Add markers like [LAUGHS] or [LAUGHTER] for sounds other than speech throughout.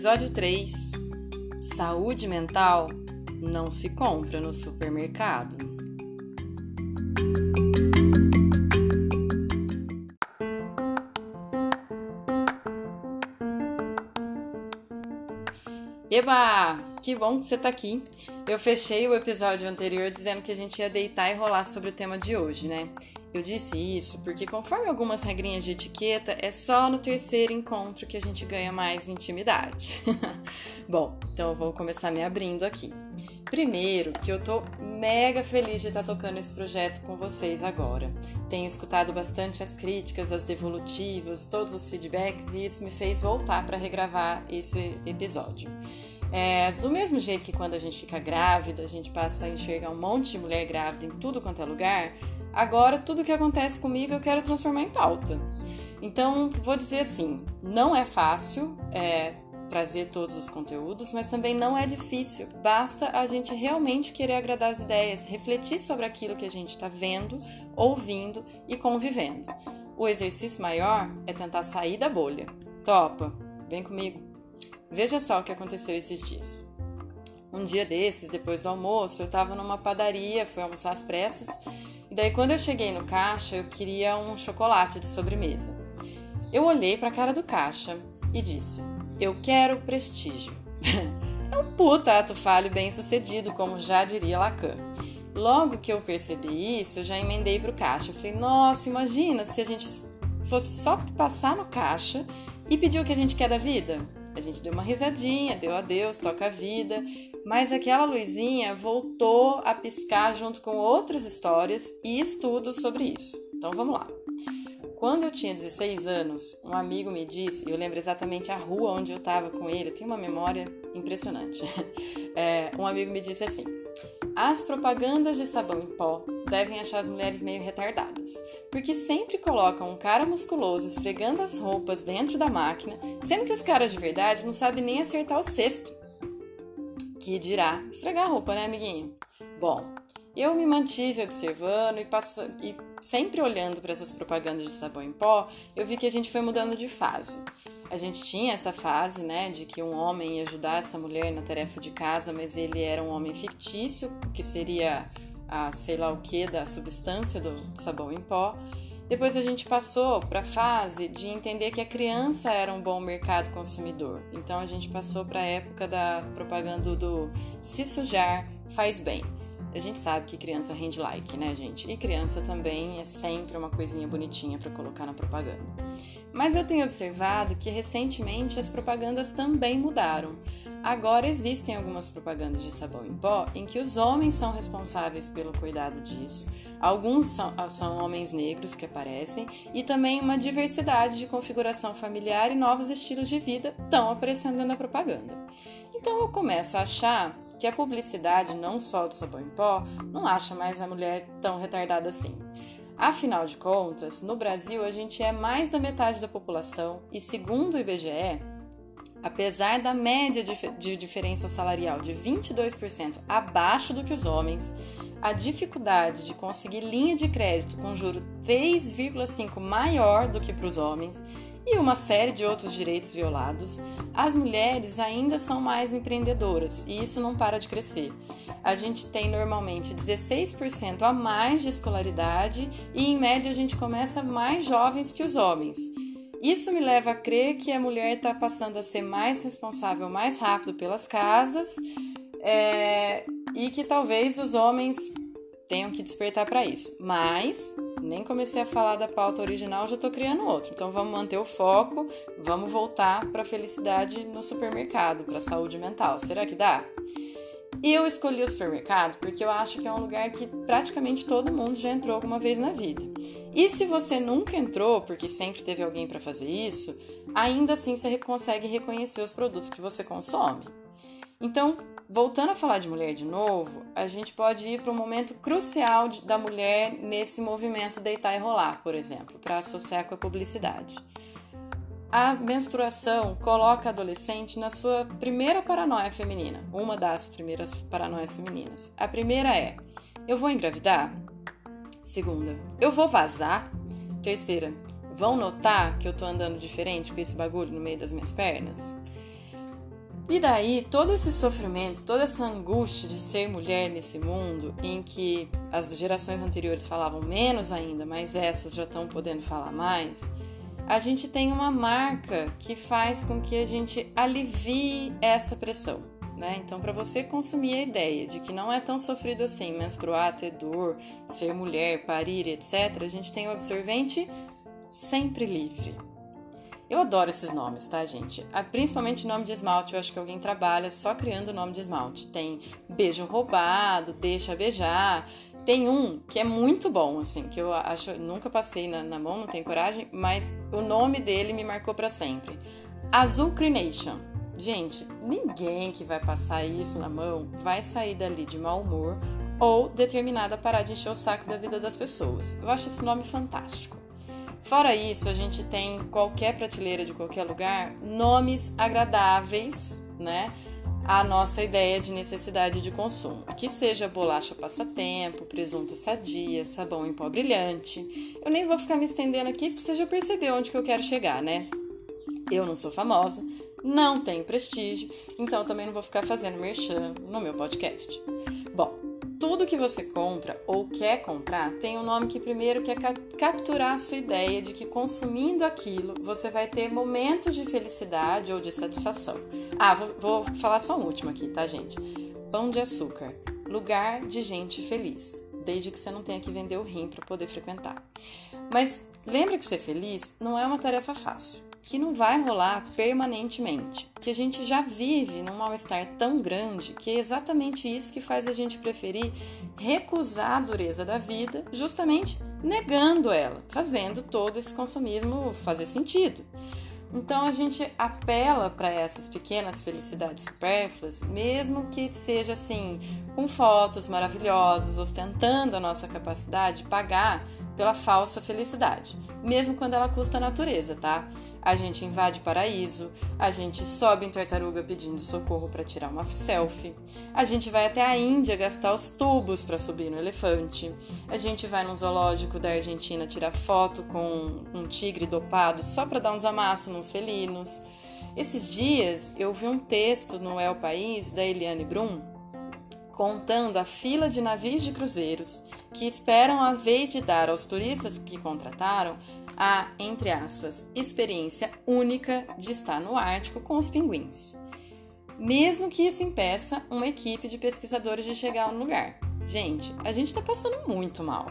Episódio 3 Saúde mental não se compra no supermercado. Eba! Que bom que você tá aqui. Eu fechei o episódio anterior dizendo que a gente ia deitar e rolar sobre o tema de hoje, né? Eu disse isso porque, conforme algumas regrinhas de etiqueta, é só no terceiro encontro que a gente ganha mais intimidade. [LAUGHS] Bom, então eu vou começar me abrindo aqui. Primeiro, que eu tô mega feliz de estar tocando esse projeto com vocês agora. Tenho escutado bastante as críticas, as devolutivas, todos os feedbacks e isso me fez voltar para regravar esse episódio. É, do mesmo jeito que quando a gente fica grávida, a gente passa a enxergar um monte de mulher grávida em tudo quanto é lugar, Agora, tudo que acontece comigo eu quero transformar em pauta. Então, vou dizer assim: não é fácil é, trazer todos os conteúdos, mas também não é difícil. Basta a gente realmente querer agradar as ideias, refletir sobre aquilo que a gente está vendo, ouvindo e convivendo. O exercício maior é tentar sair da bolha. Topa, vem comigo. Veja só o que aconteceu esses dias. Um dia desses, depois do almoço, eu estava numa padaria, fui almoçar às pressas e daí, quando eu cheguei no caixa, eu queria um chocolate de sobremesa. Eu olhei para a cara do caixa e disse: Eu quero prestígio. [LAUGHS] é um puta ato falho bem sucedido, como já diria Lacan. Logo que eu percebi isso, eu já emendei pro caixa. Eu falei: Nossa, imagina se a gente fosse só passar no caixa e pedir o que a gente quer da vida. A gente deu uma risadinha, deu adeus, toca a vida mas aquela luzinha voltou a piscar junto com outras histórias e estudos sobre isso. Então vamos lá. Quando eu tinha 16 anos, um amigo me disse, eu lembro exatamente a rua onde eu estava com ele, eu tenho uma memória impressionante. [LAUGHS] É, um amigo me disse assim: as propagandas de sabão em pó devem achar as mulheres meio retardadas, porque sempre colocam um cara musculoso esfregando as roupas dentro da máquina, sendo que os caras de verdade não sabem nem acertar o cesto que dirá estragar a roupa, né, amiguinho? Bom, eu me mantive observando e, e sempre olhando para essas propagandas de sabão em pó, eu vi que a gente foi mudando de fase. A gente tinha essa fase, né, de que um homem ia ajudar essa mulher na tarefa de casa, mas ele era um homem fictício, que seria a sei lá o que da substância do sabão em pó. Depois a gente passou para a fase de entender que a criança era um bom mercado consumidor. Então a gente passou para a época da propaganda do se sujar faz bem. A gente sabe que criança rende like, né, gente? E criança também é sempre uma coisinha bonitinha para colocar na propaganda. Mas eu tenho observado que recentemente as propagandas também mudaram. Agora existem algumas propagandas de sabão em pó em que os homens são responsáveis pelo cuidado disso. Alguns são, são homens negros que aparecem e também uma diversidade de configuração familiar e novos estilos de vida estão aparecendo na propaganda. Então eu começo a achar que a publicidade, não só do sabão em pó, não acha mais a mulher tão retardada assim. Afinal de contas, no Brasil a gente é mais da metade da população e, segundo o IBGE, apesar da média de diferença salarial de 22% abaixo do que os homens, a dificuldade de conseguir linha de crédito com juro 3,5 maior do que para os homens e uma série de outros direitos violados, as mulheres ainda são mais empreendedoras e isso não para de crescer. A gente tem normalmente 16% a mais de escolaridade e, em média, a gente começa mais jovens que os homens. Isso me leva a crer que a mulher está passando a ser mais responsável mais rápido pelas casas é, e que talvez os homens tenham que despertar para isso. Mas nem comecei a falar da pauta original, já estou criando outro. Então vamos manter o foco, vamos voltar para a felicidade no supermercado, para a saúde mental. Será que dá? Eu escolhi o supermercado porque eu acho que é um lugar que praticamente todo mundo já entrou alguma vez na vida. E se você nunca entrou, porque sempre teve alguém para fazer isso, ainda assim você consegue reconhecer os produtos que você consome. Então, voltando a falar de mulher de novo, a gente pode ir para um momento crucial da mulher nesse movimento deitar e rolar, por exemplo, para associar com a publicidade. A menstruação coloca a adolescente na sua primeira paranoia feminina, uma das primeiras paranoias femininas. A primeira é: eu vou engravidar? Segunda, eu vou vazar? Terceira, vão notar que eu tô andando diferente com esse bagulho no meio das minhas pernas? E daí, todo esse sofrimento, toda essa angústia de ser mulher nesse mundo em que as gerações anteriores falavam menos ainda, mas essas já estão podendo falar mais, a gente tem uma marca que faz com que a gente alivie essa pressão. Né? Então, para você consumir a ideia de que não é tão sofrido assim menstruar, ter dor, ser mulher, parir, etc., a gente tem o absorvente sempre livre. Eu adoro esses nomes, tá, gente? Ah, principalmente nome de esmalte, eu acho que alguém trabalha só criando nome de esmalte. Tem beijo roubado, deixa beijar, tem um que é muito bom, assim, que eu acho, nunca passei na, na mão, não tenho coragem, mas o nome dele me marcou para sempre. Azul Crination. Gente, ninguém que vai passar isso na mão vai sair dali de mau humor ou determinada a parar de encher o saco da vida das pessoas. Eu acho esse nome fantástico. Fora isso, a gente tem qualquer prateleira de qualquer lugar, nomes agradáveis, né? a nossa ideia de necessidade de consumo, que seja bolacha passatempo, presunto sadia, sabão em pó brilhante. Eu nem vou ficar me estendendo aqui porque você já percebeu onde que eu quero chegar, né? Eu não sou famosa, não tenho prestígio, então também não vou ficar fazendo merchan no meu podcast. Bom, tudo que você compra ou quer comprar tem um nome que primeiro quer capturar a sua ideia de que consumindo aquilo você vai ter momentos de felicidade ou de satisfação. Ah, vou, vou falar só um último aqui, tá, gente? Pão de açúcar, lugar de gente feliz, desde que você não tenha que vender o rim para poder frequentar. Mas lembra que ser feliz não é uma tarefa fácil que não vai rolar permanentemente, que a gente já vive num mal-estar tão grande que é exatamente isso que faz a gente preferir recusar a dureza da vida, justamente negando ela, fazendo todo esse consumismo fazer sentido. Então a gente apela para essas pequenas felicidades supérfluas, mesmo que seja assim, com fotos maravilhosas, ostentando a nossa capacidade de pagar pela falsa felicidade, mesmo quando ela custa a natureza, tá? A gente invade paraíso, a gente sobe em tartaruga pedindo socorro para tirar uma selfie, a gente vai até a Índia gastar os tubos para subir no elefante, a gente vai num zoológico da Argentina tirar foto com um tigre dopado só para dar uns amassos nos felinos. Esses dias eu vi um texto no El País da Eliane Brum contando a fila de navios de cruzeiros que esperam a vez de dar aos turistas que contrataram a, entre aspas, experiência única de estar no Ártico com os pinguins. Mesmo que isso impeça uma equipe de pesquisadores de chegar no lugar. Gente, a gente está passando muito mal.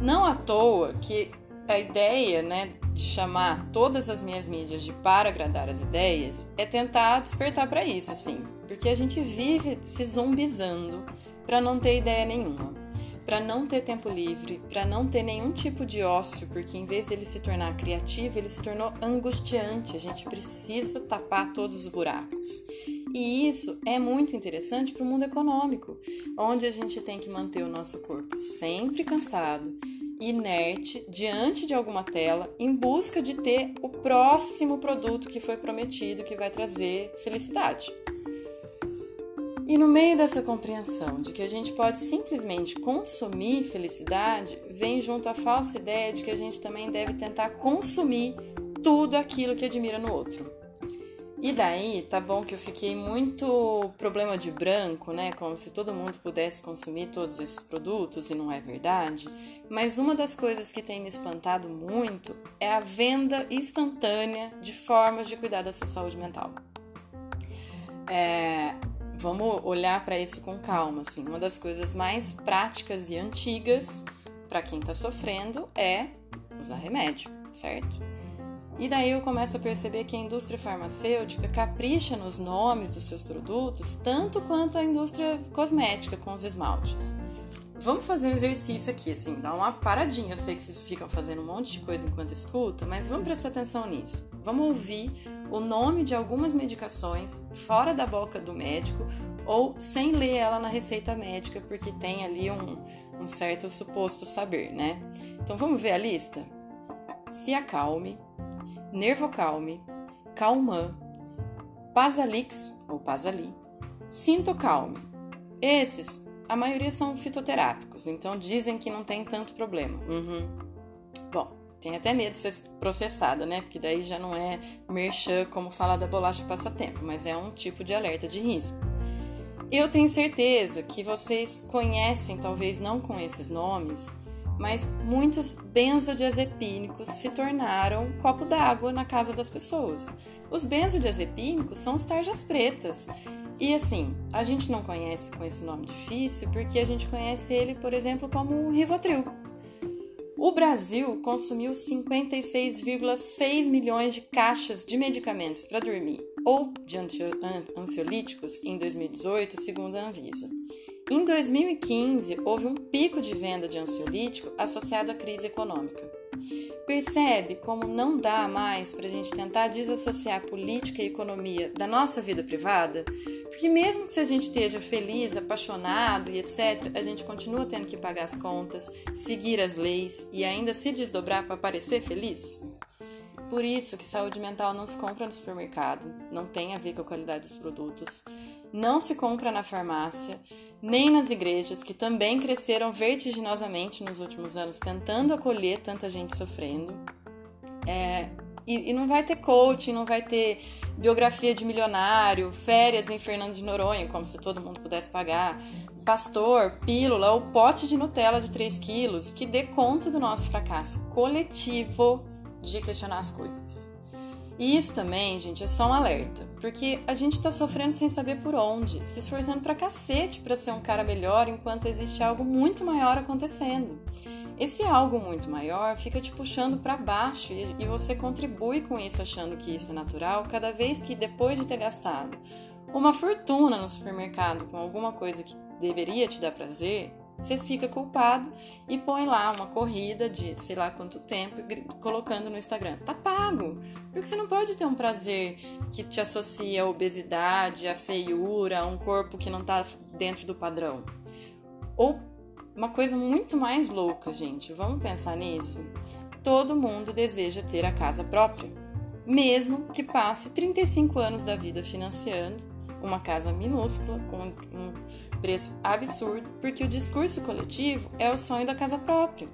Não à toa que a ideia né, de chamar todas as minhas mídias de para agradar as ideias é tentar despertar para isso, assim, porque a gente vive se zumbizando para não ter ideia nenhuma para não ter tempo livre, para não ter nenhum tipo de ócio, porque em vez dele se tornar criativo, ele se tornou angustiante. A gente precisa tapar todos os buracos. E isso é muito interessante para o mundo econômico, onde a gente tem que manter o nosso corpo sempre cansado, inerte, diante de alguma tela, em busca de ter o próximo produto que foi prometido que vai trazer felicidade. E no meio dessa compreensão de que a gente pode simplesmente consumir felicidade, vem junto a falsa ideia de que a gente também deve tentar consumir tudo aquilo que admira no outro. E daí, tá bom que eu fiquei muito problema de branco, né? Como se todo mundo pudesse consumir todos esses produtos e não é verdade. Mas uma das coisas que tem me espantado muito é a venda instantânea de formas de cuidar da sua saúde mental. É, vamos olhar para isso com calma. Assim, uma das coisas mais práticas e antigas para quem está sofrendo é usar remédio, certo? E daí eu começo a perceber que a indústria farmacêutica capricha nos nomes dos seus produtos tanto quanto a indústria cosmética com os esmaltes. Vamos fazer um exercício aqui, assim, dá uma paradinha. Eu sei que vocês ficam fazendo um monte de coisa enquanto escutam, mas vamos prestar atenção nisso. Vamos ouvir o nome de algumas medicações fora da boca do médico ou sem ler ela na receita médica, porque tem ali um, um certo suposto saber, né? Então vamos ver a lista? Se acalme, Nervocalme, Calman, Pasalix ou Pasali, Sintocalme. Esses, a maioria são fitoterápicos, então dizem que não tem tanto problema. Uhum. Bom, tem até medo de ser processada, né? Porque daí já não é merchan como falar da bolacha passatempo, mas é um tipo de alerta de risco. Eu tenho certeza que vocês conhecem, talvez não com esses nomes, mas muitos benzodiazepínicos se tornaram copo d'água na casa das pessoas. Os benzodiazepínicos são os tarjas pretas. E assim, a gente não conhece com esse nome difícil porque a gente conhece ele, por exemplo, como Rivotril. O Brasil consumiu 56,6 milhões de caixas de medicamentos para dormir ou de ansiolíticos em 2018, segundo a Anvisa. Em 2015, houve um pico de venda de ansiolítico associado à crise econômica. Percebe como não dá mais para a gente tentar desassociar política e economia da nossa vida privada? Porque, mesmo que se a gente esteja feliz, apaixonado e etc., a gente continua tendo que pagar as contas, seguir as leis e ainda se desdobrar para parecer feliz? Por isso que saúde mental não se compra no supermercado, não tem a ver com a qualidade dos produtos, não se compra na farmácia, nem nas igrejas, que também cresceram vertiginosamente nos últimos anos, tentando acolher tanta gente sofrendo. É, e, e, não vai ter coaching, não vai ter biografia de milionário, férias em Fernando de Noronha, como se todo mundo pudesse pagar, pastor, pílula ou pote de Nutella de 3 quilos, que dê conta do nosso fracasso coletivo de questionar as coisas. E isso também, gente, é só um alerta, porque a gente tá sofrendo sem saber por onde, se esforçando pra cacete pra ser um cara melhor enquanto existe algo muito maior acontecendo. Esse algo muito maior fica te puxando para baixo e, e você contribui com isso achando que isso é natural cada vez que depois de ter gastado uma fortuna no supermercado com alguma coisa que deveria te dar prazer, você fica culpado e põe lá uma corrida de sei lá quanto tempo colocando no Instagram. Tá pago. Porque você não pode ter um prazer que te associa à obesidade, à feiura, a um corpo que não tá dentro do padrão. Ou uma coisa muito mais louca, gente. Vamos pensar nisso? Todo mundo deseja ter a casa própria, mesmo que passe 35 anos da vida financiando uma casa minúscula com um preço absurdo, porque o discurso coletivo é o sonho da casa própria.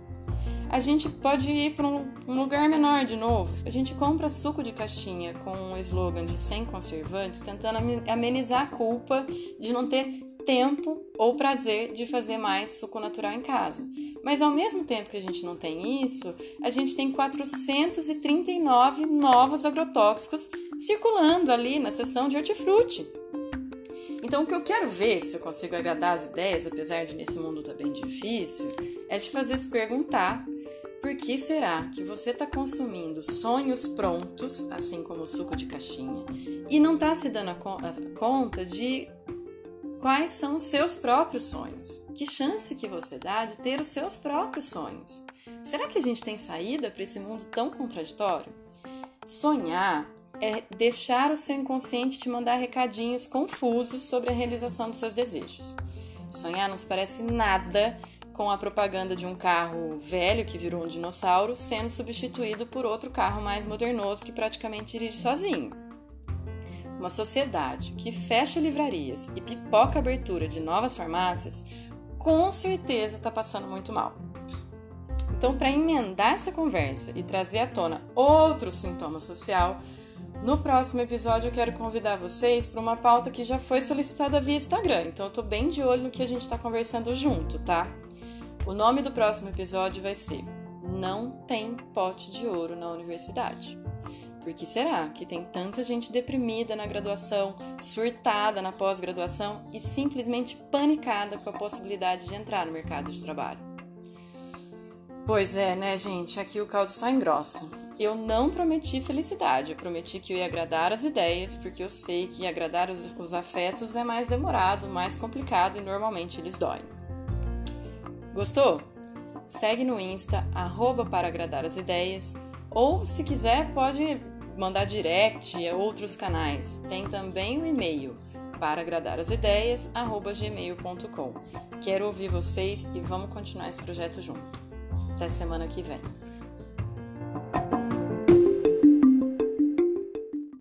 A gente pode ir para um, lugar menor de novo. A gente compra suco de caixinha com um slogan de sem conservantes, tentando amenizar a culpa de não ter tempo ou prazer de fazer mais suco natural em casa. Mas ao mesmo tempo que a gente não tem isso, a gente tem 439 novos agrotóxicos circulando ali na seção de hortifruti. Então, o que eu quero ver se eu consigo agradar as ideias, apesar de nesse mundo tá bem difícil, é te fazer se perguntar por que será que você está consumindo sonhos prontos, assim como o suco de caixinha, e não está se dando a conta de quais são os seus próprios sonhos? Que chance que você dá de ter os seus próprios sonhos? Será que a gente tem saída para esse mundo tão contraditório? Sonhar é deixar o seu inconsciente te mandar recadinhos confusos sobre a realização dos seus desejos. Sonhar não se parece nada com a propaganda de um carro velho que virou um dinossauro sendo substituído por outro carro mais modernoso que praticamente dirige sozinho. Uma sociedade que fecha livrarias e pipoca a abertura de novas farmácias, com certeza está passando muito mal. Então, para emendar essa conversa e trazer à tona outro sintoma social, no próximo episódio eu quero convidar vocês para uma pauta que já foi solicitada via Instagram, então eu tô bem de olho no que a gente está conversando junto, tá? O nome do próximo episódio vai ser Não tem pote de ouro na universidade. Por que será que tem tanta gente deprimida na graduação, surtada na pós-graduação e simplesmente panicada com a possibilidade de entrar no mercado de trabalho? Pois é, né, gente? Aqui o caldo só engrossa. Eu não prometi felicidade, eu prometi que eu ia agradar as ideias, porque eu sei que agradar os, os afetos é mais demorado, mais complicado e normalmente eles doem. Gostou? Segue no Insta, arroba para agradar as ideias, ou se quiser pode mandar direct a outros canais. Tem também o e-mail para agradar as ideias, arroba gmail.com. Quero ouvir vocês e vamos continuar esse projeto junto. Até semana que vem.